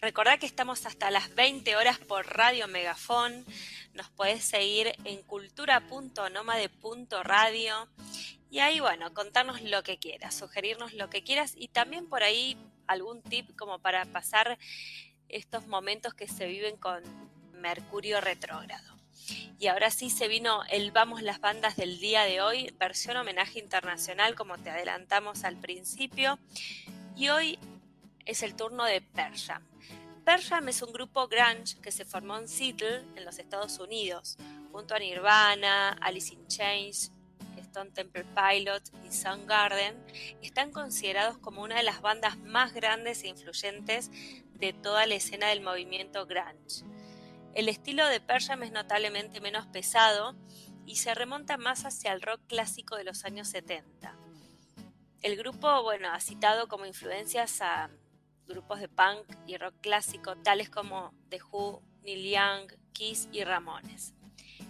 Recordá que estamos hasta las 20 horas por Radio Megafón. Nos podés seguir en cultura.nomade.radio. Y ahí, bueno, contarnos lo que quieras, sugerirnos lo que quieras y también por ahí algún tip como para pasar estos momentos que se viven con Mercurio retrógrado. Y ahora sí se vino el Vamos las bandas del día de hoy, versión homenaje internacional como te adelantamos al principio. Y hoy es el turno de Persham. Persham es un grupo grunge que se formó en Seattle, en los Estados Unidos, junto a Nirvana, Alice in Chains, Stone Temple Pilots y Soundgarden. Están considerados como una de las bandas más grandes e influyentes de toda la escena del movimiento grunge. El estilo de Persham es notablemente menos pesado y se remonta más hacia el rock clásico de los años 70. El grupo, bueno, ha citado como influencias a grupos de punk y rock clásico tales como The Who, Neil Young, Kiss y Ramones.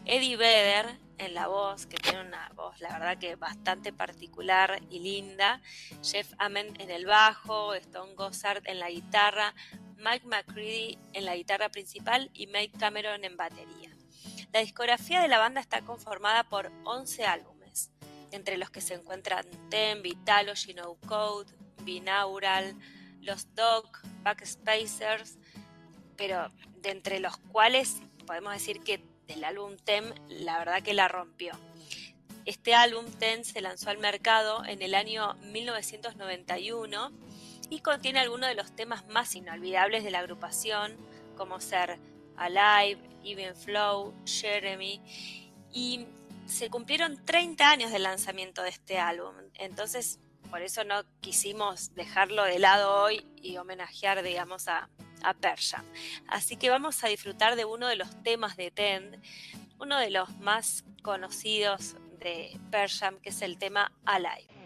Eddie Vedder en la voz, que tiene una voz la verdad que bastante particular y linda, Jeff Ament en el bajo, Stone Gossard en la guitarra, Mike McCready en la guitarra principal y Mike Cameron en batería. La discografía de la banda está conformada por 11 álbumes, entre los que se encuentran Ten, Vitalo, No Code, Binaural, los Dog, Backspacers, pero de entre los cuales podemos decir que del álbum Tem la verdad que la rompió. Este álbum Ten se lanzó al mercado en el año 1991 y contiene algunos de los temas más inolvidables de la agrupación, como ser Alive, Even Flow, Jeremy, y se cumplieron 30 años del lanzamiento de este álbum, entonces por eso no quisimos dejarlo de lado hoy y homenajear, digamos, a, a Persia. Así que vamos a disfrutar de uno de los temas de Tend, uno de los más conocidos de Persham, que es el tema Alive.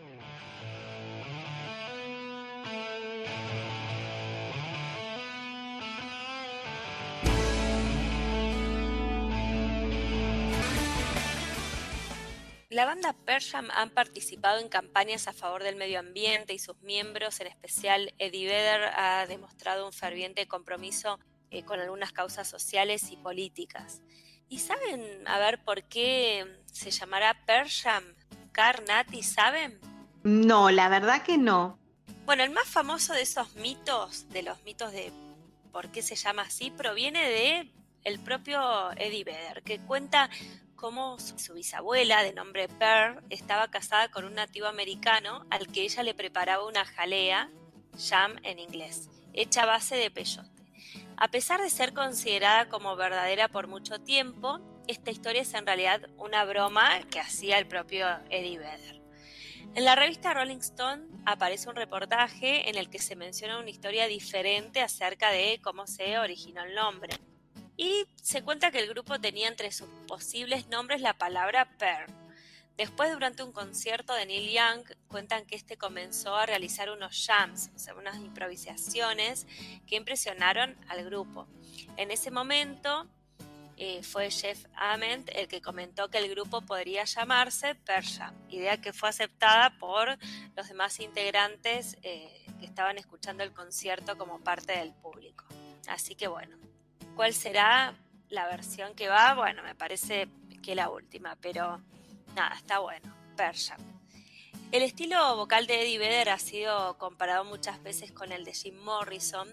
La banda Persham han participado en campañas a favor del medio ambiente y sus miembros, en especial Eddie Vedder, ha demostrado un ferviente compromiso eh, con algunas causas sociales y políticas. ¿Y saben, a ver, por qué se llamará Persham? Carnati, ¿saben? No, la verdad que no. Bueno, el más famoso de esos mitos, de los mitos de por qué se llama así, proviene de el propio Eddie Vedder, que cuenta cómo su bisabuela, de nombre Pearl, estaba casada con un nativo americano al que ella le preparaba una jalea, jam en inglés, hecha a base de peyote. A pesar de ser considerada como verdadera por mucho tiempo, esta historia es en realidad una broma que hacía el propio Eddie Vedder. En la revista Rolling Stone aparece un reportaje en el que se menciona una historia diferente acerca de cómo se originó el nombre. Y se cuenta que el grupo tenía entre sus posibles nombres la palabra Pearl. Después, durante un concierto de Neil Young, cuentan que este comenzó a realizar unos jams, o sea, unas improvisaciones que impresionaron al grupo. En ese momento eh, fue Jeff Ament el que comentó que el grupo podría llamarse Persia, idea que fue aceptada por los demás integrantes eh, que estaban escuchando el concierto como parte del público. Así que bueno, ¿Cuál será la versión que va? Bueno, me parece que la última, pero nada, está bueno. Persia. El estilo vocal de Eddie Vedder ha sido comparado muchas veces con el de Jim Morrison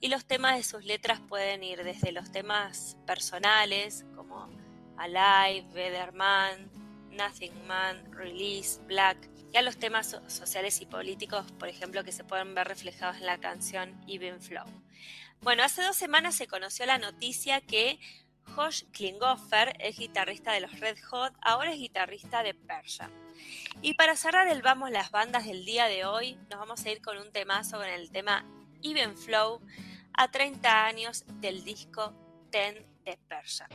y los temas de sus letras pueden ir desde los temas personales como Alive, Vedder Man, Nothing Man, Release, Black, y a los temas sociales y políticos, por ejemplo, que se pueden ver reflejados en la canción Even Flow. Bueno, hace dos semanas se conoció la noticia que Josh Klinghoffer es guitarrista de los Red Hot, ahora es guitarrista de Persia. Y para cerrar el Vamos las bandas del día de hoy, nos vamos a ir con un temazo con el tema Even Flow a 30 años del disco Ten de Persia.